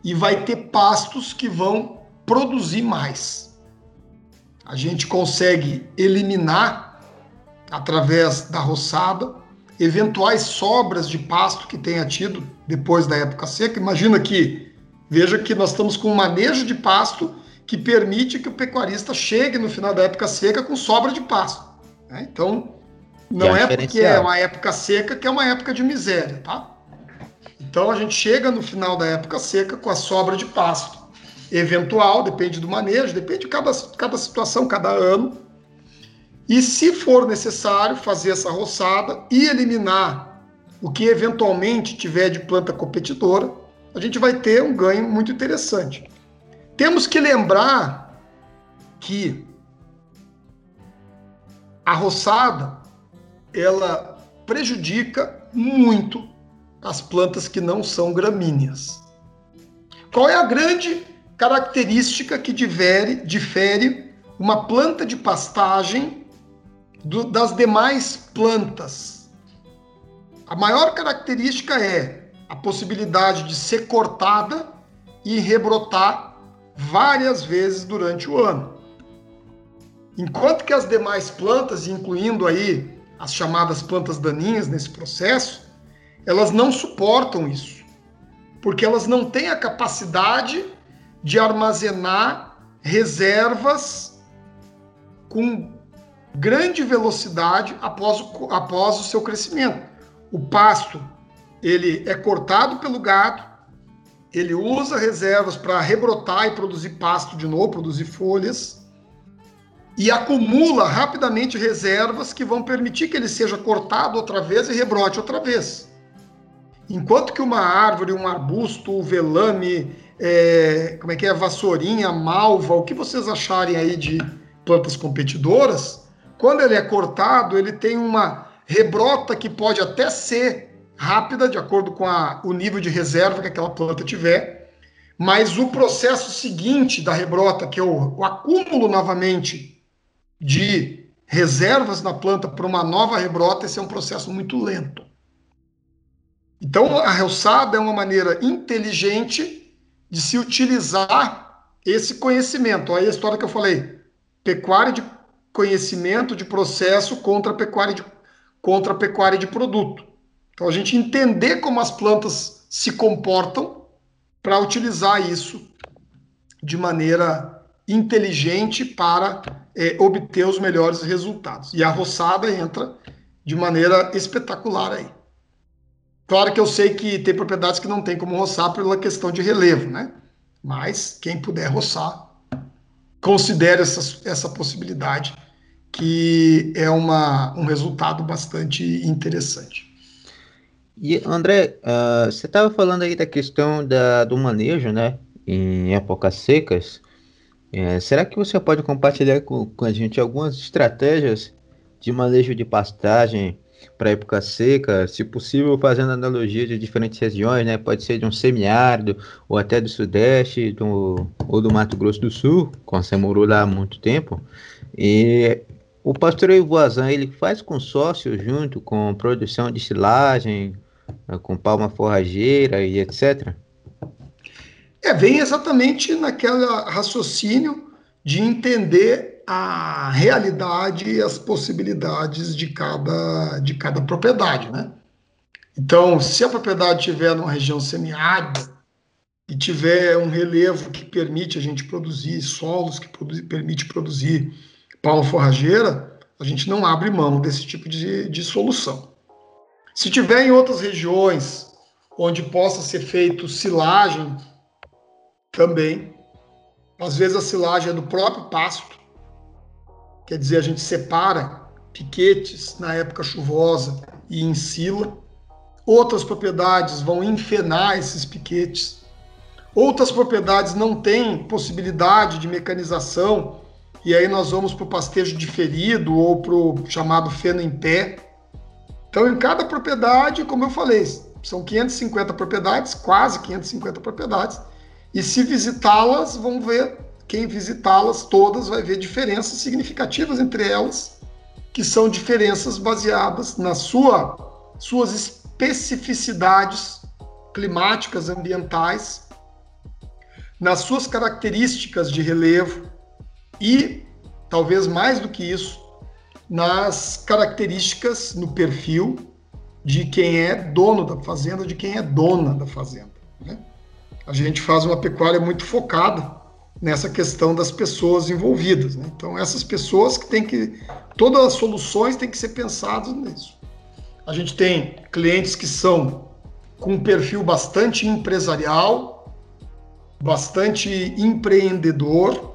e vai ter pastos que vão produzir mais. A gente consegue eliminar através da roçada eventuais sobras de pasto que tenha tido depois da época seca. Imagina que veja que nós estamos com um manejo de pasto que permite que o pecuarista chegue no final da época seca com sobra de pasto. Né? Então, não é, é porque é uma época seca que é uma época de miséria, tá? Então a gente chega no final da época seca com a sobra de pasto. Eventual, depende do manejo, depende de cada, cada situação, cada ano. E se for necessário fazer essa roçada e eliminar o que eventualmente tiver de planta competidora, a gente vai ter um ganho muito interessante. Temos que lembrar que a roçada ela prejudica muito as plantas que não são gramíneas. Qual é a grande característica que difere, uma planta de pastagem do, das demais plantas? A maior característica é a possibilidade de ser cortada e rebrotar várias vezes durante o ano. Enquanto que as demais plantas, incluindo aí as chamadas plantas daninhas nesse processo, elas não suportam isso, porque elas não têm a capacidade de armazenar reservas com grande velocidade após o, após o seu crescimento. O pasto ele é cortado pelo gado, ele usa reservas para rebrotar e produzir pasto de novo, produzir folhas e acumula rapidamente reservas que vão permitir que ele seja cortado outra vez e rebrote outra vez. Enquanto que uma árvore, um arbusto, o velame, é, como é que é, vassourinha, malva, o que vocês acharem aí de plantas competidoras, quando ele é cortado, ele tem uma rebrota que pode até ser rápida, de acordo com a, o nível de reserva que aquela planta tiver, mas o processo seguinte da rebrota, que é o, o acúmulo novamente de reservas na planta para uma nova rebrota, esse é um processo muito lento. Então, a roçada é uma maneira inteligente de se utilizar esse conhecimento. Aí a história que eu falei, pecuária de conhecimento de processo contra pecuária de, contra pecuária de produto. Então, a gente entender como as plantas se comportam para utilizar isso de maneira inteligente para é, obter os melhores resultados. E a roçada entra de maneira espetacular aí. Claro que eu sei que tem propriedades que não tem como roçar pela questão de relevo, né? Mas quem puder roçar, considere essa, essa possibilidade, que é uma, um resultado bastante interessante. E André, uh, você estava falando aí da questão da, do manejo, né? Em épocas secas. É, será que você pode compartilhar com, com, a gente algumas estratégias de manejo de pastagem para época seca, se possível fazendo analogia de diferentes regiões, né? Pode ser de um semiárido ou até do sudeste do, ou do Mato Grosso do Sul, quando você morou lá há muito tempo. E o pastoreio Voazan, ele faz consórcio junto com produção de silagem, com palma forrageira e etc. É, vem exatamente naquele raciocínio de entender a realidade e as possibilidades de cada, de cada propriedade, né? Então, se a propriedade tiver numa região semiárida e tiver um relevo que permite a gente produzir solos, que permite produzir palma forrageira, a gente não abre mão desse tipo de, de solução. Se tiver em outras regiões onde possa ser feito silagem também. Às vezes a silagem é do próprio pasto, quer dizer, a gente separa piquetes na época chuvosa e ensila. Outras propriedades vão enfenar esses piquetes. Outras propriedades não têm possibilidade de mecanização, e aí nós vamos para o pastejo diferido ou para o chamado feno em pé. Então, em cada propriedade, como eu falei, são 550 propriedades, quase 550 propriedades, e se visitá-las, vão ver, quem visitá-las todas vai ver diferenças significativas entre elas, que são diferenças baseadas nas sua, suas especificidades climáticas, ambientais, nas suas características de relevo e, talvez mais do que isso, nas características, no perfil de quem é dono da fazenda, de quem é dona da fazenda. Né? A gente faz uma pecuária muito focada nessa questão das pessoas envolvidas. Né? Então, essas pessoas que têm que. Todas as soluções têm que ser pensadas nisso. A gente tem clientes que são com um perfil bastante empresarial, bastante empreendedor,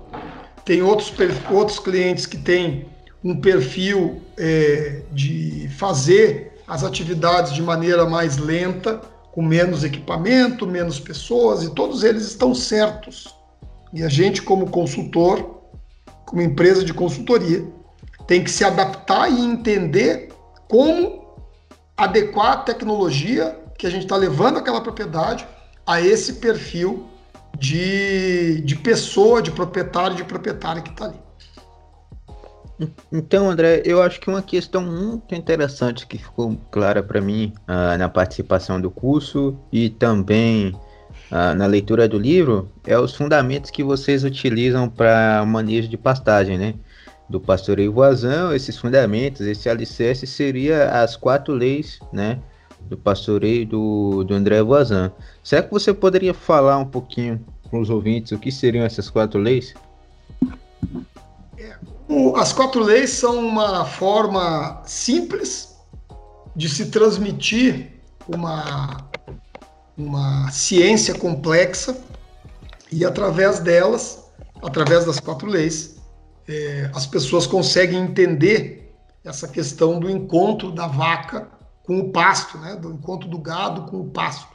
tem outros, outros clientes que têm um perfil é, de fazer as atividades de maneira mais lenta, com menos equipamento, menos pessoas, e todos eles estão certos. E a gente, como consultor, como empresa de consultoria, tem que se adaptar e entender como adequar a tecnologia que a gente está levando aquela propriedade a esse perfil de, de pessoa, de proprietário, de proprietário que está ali. Então, André, eu acho que uma questão muito interessante que ficou clara para mim uh, na participação do curso e também uh, na leitura do livro é os fundamentos que vocês utilizam para manejo de pastagem, né? Do pastoreio voazão, esses fundamentos, esse alicerce seria as quatro leis, né? Do pastoreio do, do André Voazan. Será que você poderia falar um pouquinho para os ouvintes o que seriam essas quatro leis? As quatro leis são uma forma simples de se transmitir uma, uma ciência complexa e através delas, através das quatro leis, é, as pessoas conseguem entender essa questão do encontro da vaca com o pasto, né? do encontro do gado com o pasto.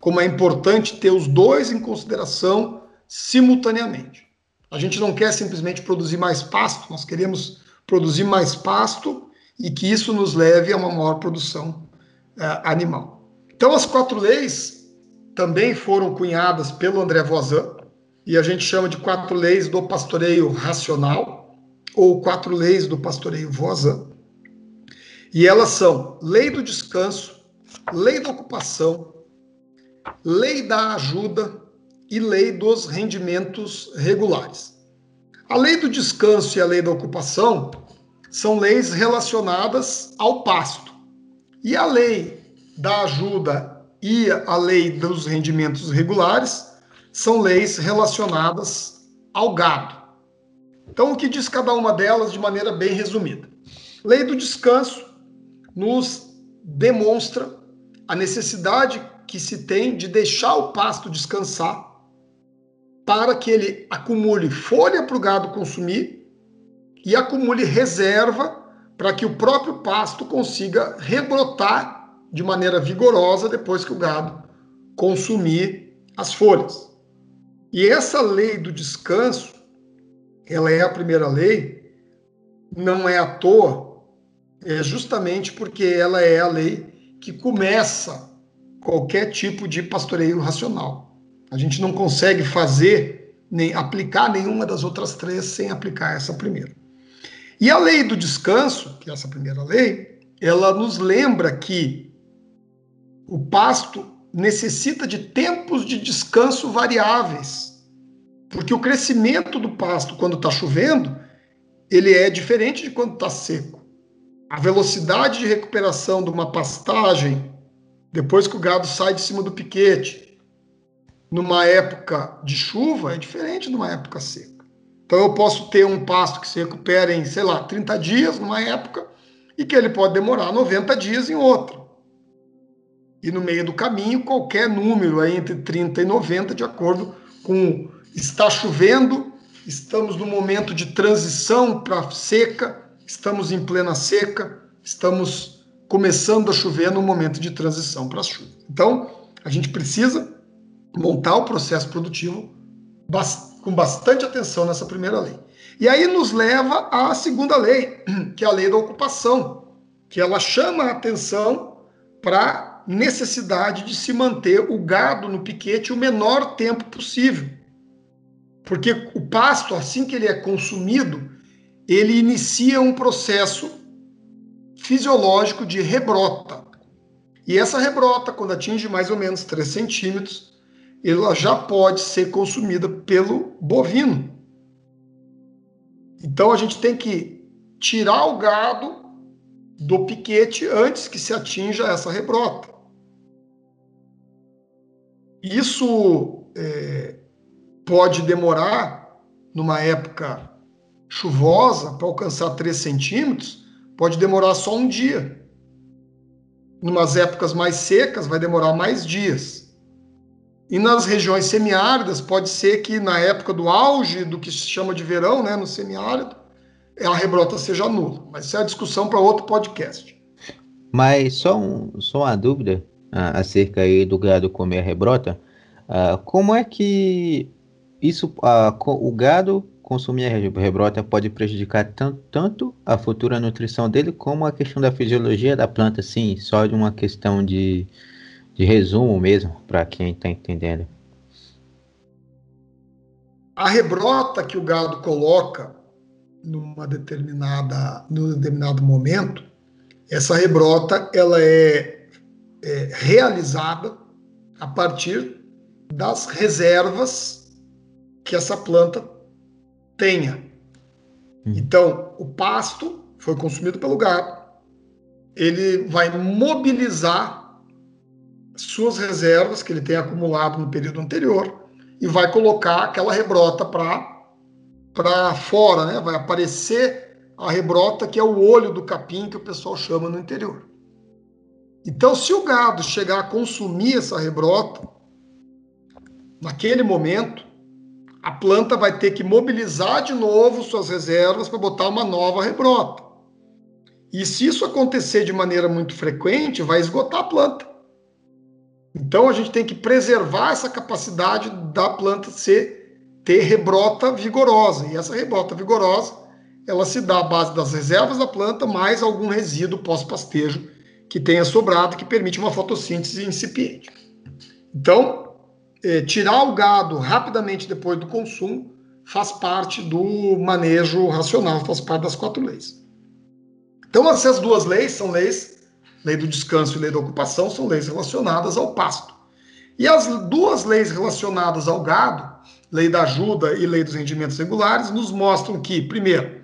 Como é importante ter os dois em consideração simultaneamente. A gente não quer simplesmente produzir mais pasto, nós queremos produzir mais pasto e que isso nos leve a uma maior produção é, animal. Então, as quatro leis também foram cunhadas pelo André Voisin e a gente chama de quatro leis do pastoreio racional ou quatro leis do pastoreio Voisin. E elas são lei do descanso, lei da ocupação, lei da ajuda e lei dos rendimentos regulares. A lei do descanso e a lei da ocupação são leis relacionadas ao pasto. E a lei da ajuda e a lei dos rendimentos regulares são leis relacionadas ao gado. Então, o que diz cada uma delas de maneira bem resumida? Lei do descanso nos demonstra a necessidade que se tem de deixar o pasto descansar para que ele acumule folha para o gado consumir e acumule reserva para que o próprio pasto consiga rebrotar de maneira vigorosa depois que o gado consumir as folhas. E essa lei do descanso, ela é a primeira lei, não é à toa, é justamente porque ela é a lei que começa qualquer tipo de pastoreio racional. A gente não consegue fazer nem aplicar nenhuma das outras três sem aplicar essa primeira. E a lei do descanso, que é essa primeira lei, ela nos lembra que o pasto necessita de tempos de descanso variáveis. Porque o crescimento do pasto quando está chovendo, ele é diferente de quando está seco. A velocidade de recuperação de uma pastagem, depois que o gado sai de cima do piquete, numa época de chuva é diferente de uma época seca. Então eu posso ter um pasto que se recupera em, sei lá, 30 dias numa época e que ele pode demorar 90 dias em outra. E no meio do caminho, qualquer número aí entre 30 e 90, de acordo com está chovendo, estamos no momento de transição para seca, estamos em plena seca, estamos começando a chover no momento de transição para chuva. Então, a gente precisa montar o processo produtivo com bastante atenção nessa primeira lei. E aí nos leva à segunda lei, que é a lei da ocupação, que ela chama a atenção para necessidade de se manter o gado no piquete o menor tempo possível. Porque o pasto, assim que ele é consumido, ele inicia um processo fisiológico de rebrota. E essa rebrota, quando atinge mais ou menos 3 centímetros, ela já pode ser consumida pelo bovino. Então a gente tem que tirar o gado do piquete antes que se atinja essa rebrota. Isso é, pode demorar, numa época chuvosa, para alcançar 3 centímetros, pode demorar só um dia. Numas épocas mais secas, vai demorar mais dias. E nas regiões semiáridas, pode ser que na época do auge do que se chama de verão, né, no semiárido, a rebrota seja nula. Mas isso é discussão para outro podcast. Mas só, um, só uma dúvida uh, acerca aí do gado comer a rebrota. Uh, como é que isso, uh, o gado consumir a rebrota pode prejudicar tanto, tanto a futura nutrição dele como a questão da fisiologia da planta, sim, só de uma questão de, de resumo mesmo, para quem está entendendo. A rebrota que o gado coloca numa determinada, num determinado momento, essa rebrota ela é, é realizada a partir das reservas que essa planta tenha. Hum. Então, o pasto foi consumido pelo gado, ele vai mobilizar suas reservas que ele tem acumulado no período anterior e vai colocar aquela rebrota para fora, né? Vai aparecer a rebrota, que é o olho do capim que o pessoal chama no interior. Então, se o gado chegar a consumir essa rebrota, naquele momento, a planta vai ter que mobilizar de novo suas reservas para botar uma nova rebrota. E se isso acontecer de maneira muito frequente, vai esgotar a planta. Então a gente tem que preservar essa capacidade da planta ser ter rebrota vigorosa. E essa rebrota vigorosa, ela se dá à base das reservas da planta mais algum resíduo pós-pastejo que tenha sobrado, que permite uma fotossíntese incipiente. Então, é, tirar o gado rapidamente depois do consumo faz parte do manejo racional, faz parte das quatro leis. Então, essas duas leis são leis, lei do descanso e lei da ocupação, são leis relacionadas ao pasto. E as duas leis relacionadas ao gado lei da ajuda e lei dos rendimentos regulares, nos mostram que, primeiro,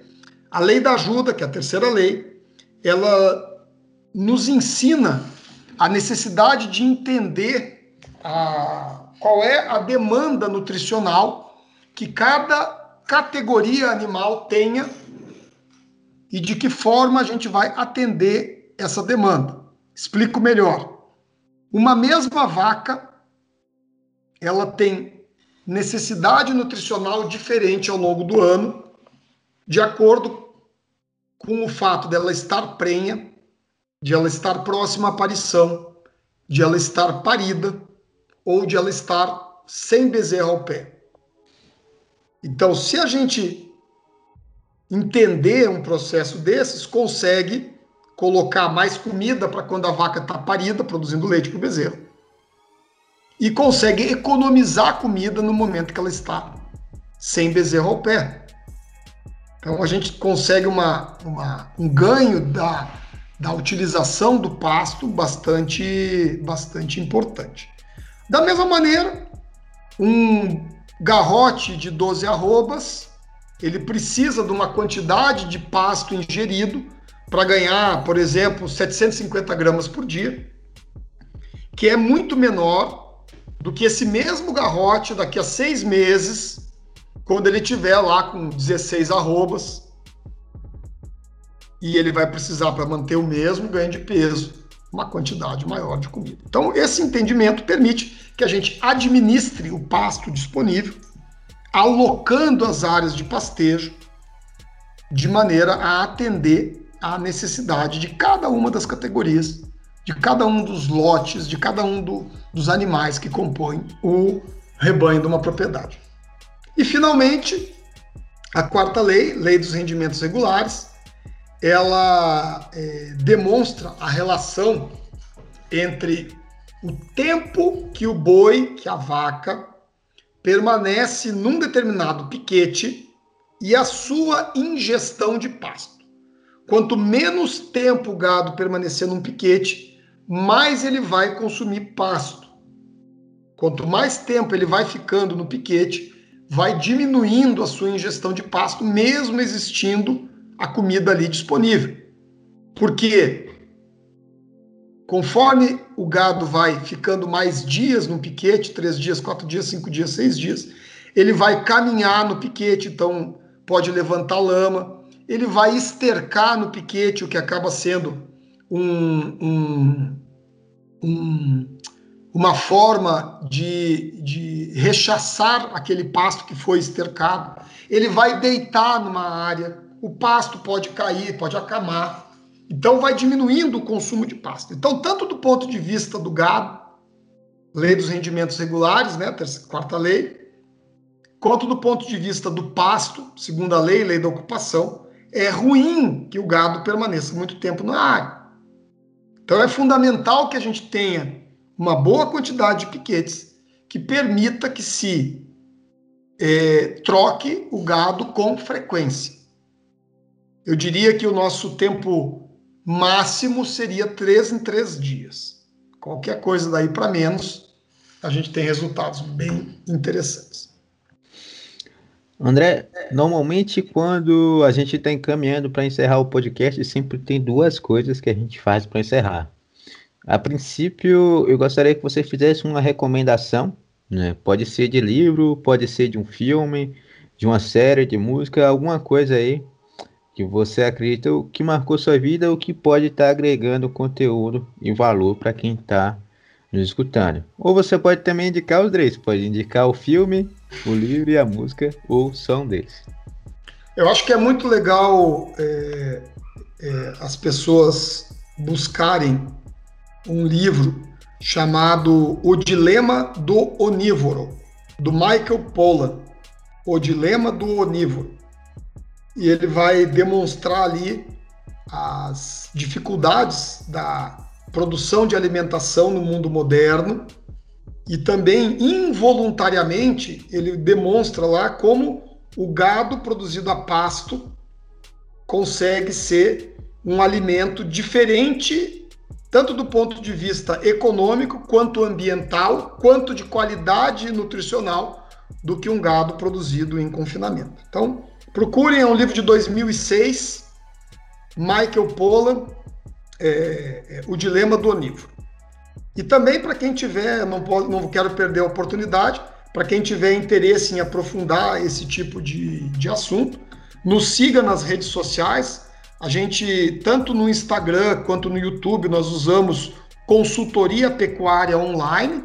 a lei da ajuda, que é a terceira lei, ela nos ensina a necessidade de entender a, qual é a demanda nutricional que cada categoria animal tenha e de que forma a gente vai atender essa demanda. Explico melhor. Uma mesma vaca, ela tem necessidade nutricional diferente ao longo do ano, de acordo com o fato dela estar prenha, de ela estar próxima à aparição, de ela estar parida ou de ela estar sem bezerro ao pé. Então, se a gente entender um processo desses, consegue colocar mais comida para quando a vaca está parida, produzindo leite para o bezerro e consegue economizar comida no momento que ela está sem bezerro ao pé. Então a gente consegue uma, uma, um ganho da, da utilização do pasto bastante, bastante importante. Da mesma maneira, um garrote de 12 arrobas, ele precisa de uma quantidade de pasto ingerido para ganhar, por exemplo, 750 gramas por dia, que é muito menor do que esse mesmo garrote daqui a seis meses, quando ele tiver lá com 16 arrobas, e ele vai precisar para manter o mesmo ganho de peso, uma quantidade maior de comida. Então, esse entendimento permite que a gente administre o pasto disponível, alocando as áreas de pastejo de maneira a atender à necessidade de cada uma das categorias de cada um dos lotes, de cada um do, dos animais que compõem o rebanho de uma propriedade. E, finalmente, a quarta lei, lei dos rendimentos regulares, ela é, demonstra a relação entre o tempo que o boi, que a vaca, permanece num determinado piquete e a sua ingestão de pasto. Quanto menos tempo o gado permanecer num piquete, mais ele vai consumir pasto. Quanto mais tempo ele vai ficando no piquete, vai diminuindo a sua ingestão de pasto, mesmo existindo a comida ali disponível. Porque conforme o gado vai ficando mais dias no piquete, três dias, quatro dias, cinco dias, seis dias, ele vai caminhar no piquete, então pode levantar lama, ele vai estercar no piquete, o que acaba sendo um, um, um, uma forma de, de rechaçar aquele pasto que foi estercado. Ele vai deitar numa área, o pasto pode cair, pode acamar. Então vai diminuindo o consumo de pasto. Então, tanto do ponto de vista do gado, lei dos rendimentos regulares, né, terceira, quarta lei, quanto do ponto de vista do pasto, segunda lei, lei da ocupação, é ruim que o gado permaneça muito tempo na área. Então é fundamental que a gente tenha uma boa quantidade de piquetes que permita que se é, troque o gado com frequência. Eu diria que o nosso tempo máximo seria três em três dias. Qualquer coisa daí para menos, a gente tem resultados bem interessantes. André, normalmente quando a gente está encaminhando para encerrar o podcast, sempre tem duas coisas que a gente faz para encerrar. A princípio, eu gostaria que você fizesse uma recomendação, né? Pode ser de livro, pode ser de um filme, de uma série, de música, alguma coisa aí que você acredita que marcou sua vida ou que pode estar tá agregando conteúdo e valor para quem está nos escutando. Ou você pode também indicar os três, pode indicar o filme, o livro e a música, ou som deles. Eu acho que é muito legal é, é, as pessoas buscarem um livro chamado O Dilema do Onívoro, do Michael Pollan. O Dilema do Onívoro e ele vai demonstrar ali as dificuldades da produção de alimentação no mundo moderno e também involuntariamente ele demonstra lá como o gado produzido a pasto consegue ser um alimento diferente tanto do ponto de vista econômico quanto ambiental, quanto de qualidade nutricional do que um gado produzido em confinamento. Então, Procurem, é um livro de 2006, Michael Pollan, é, é, O Dilema do Onívoro. E também para quem tiver, não, pode, não quero perder a oportunidade, para quem tiver interesse em aprofundar esse tipo de, de assunto, nos siga nas redes sociais. A gente, tanto no Instagram quanto no YouTube, nós usamos consultoria pecuária online.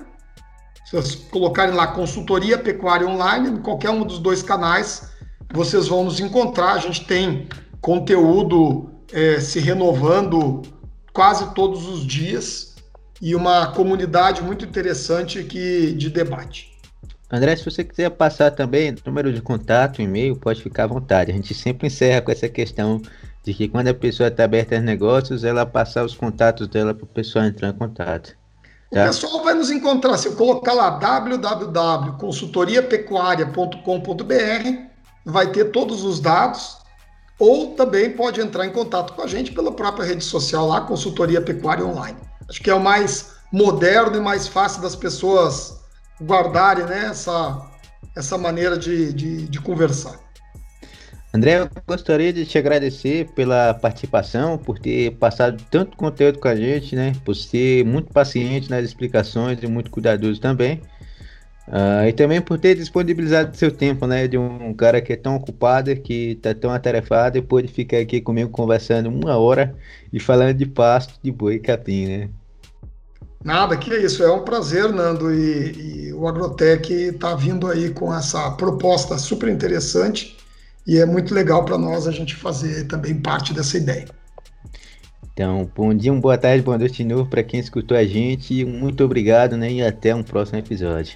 Se vocês colocarem lá consultoria pecuária online, em qualquer um dos dois canais, vocês vão nos encontrar. A gente tem conteúdo é, se renovando quase todos os dias e uma comunidade muito interessante aqui de debate. André, se você quiser passar também número de contato, e-mail, pode ficar à vontade. A gente sempre encerra com essa questão de que quando a pessoa está aberta aos negócios, ela passar os contatos dela para o pessoal entrar em contato. Tá? O pessoal vai nos encontrar, se eu colocar lá www.consultoriapecuaria.com.br, vai ter todos os dados, ou também pode entrar em contato com a gente pela própria rede social lá, Consultoria Pecuária Online. Acho que é o mais moderno e mais fácil das pessoas guardarem né, essa, essa maneira de, de, de conversar. André, eu gostaria de te agradecer pela participação, por ter passado tanto conteúdo com a gente, né? Por ser muito paciente nas explicações e muito cuidadoso também. Uh, e também por ter disponibilizado seu tempo, né? De um cara que é tão ocupado, que está tão atarefado e pôde ficar aqui comigo conversando uma hora e falando de pasto, de boi e capim, né? Nada, que é isso. É um prazer, Nando. E, e o Agrotec está vindo aí com essa proposta super interessante e é muito legal para nós a gente fazer também parte dessa ideia. Então, bom dia, boa tarde, boa noite de novo para quem escutou a gente. Muito obrigado né, e até um próximo episódio.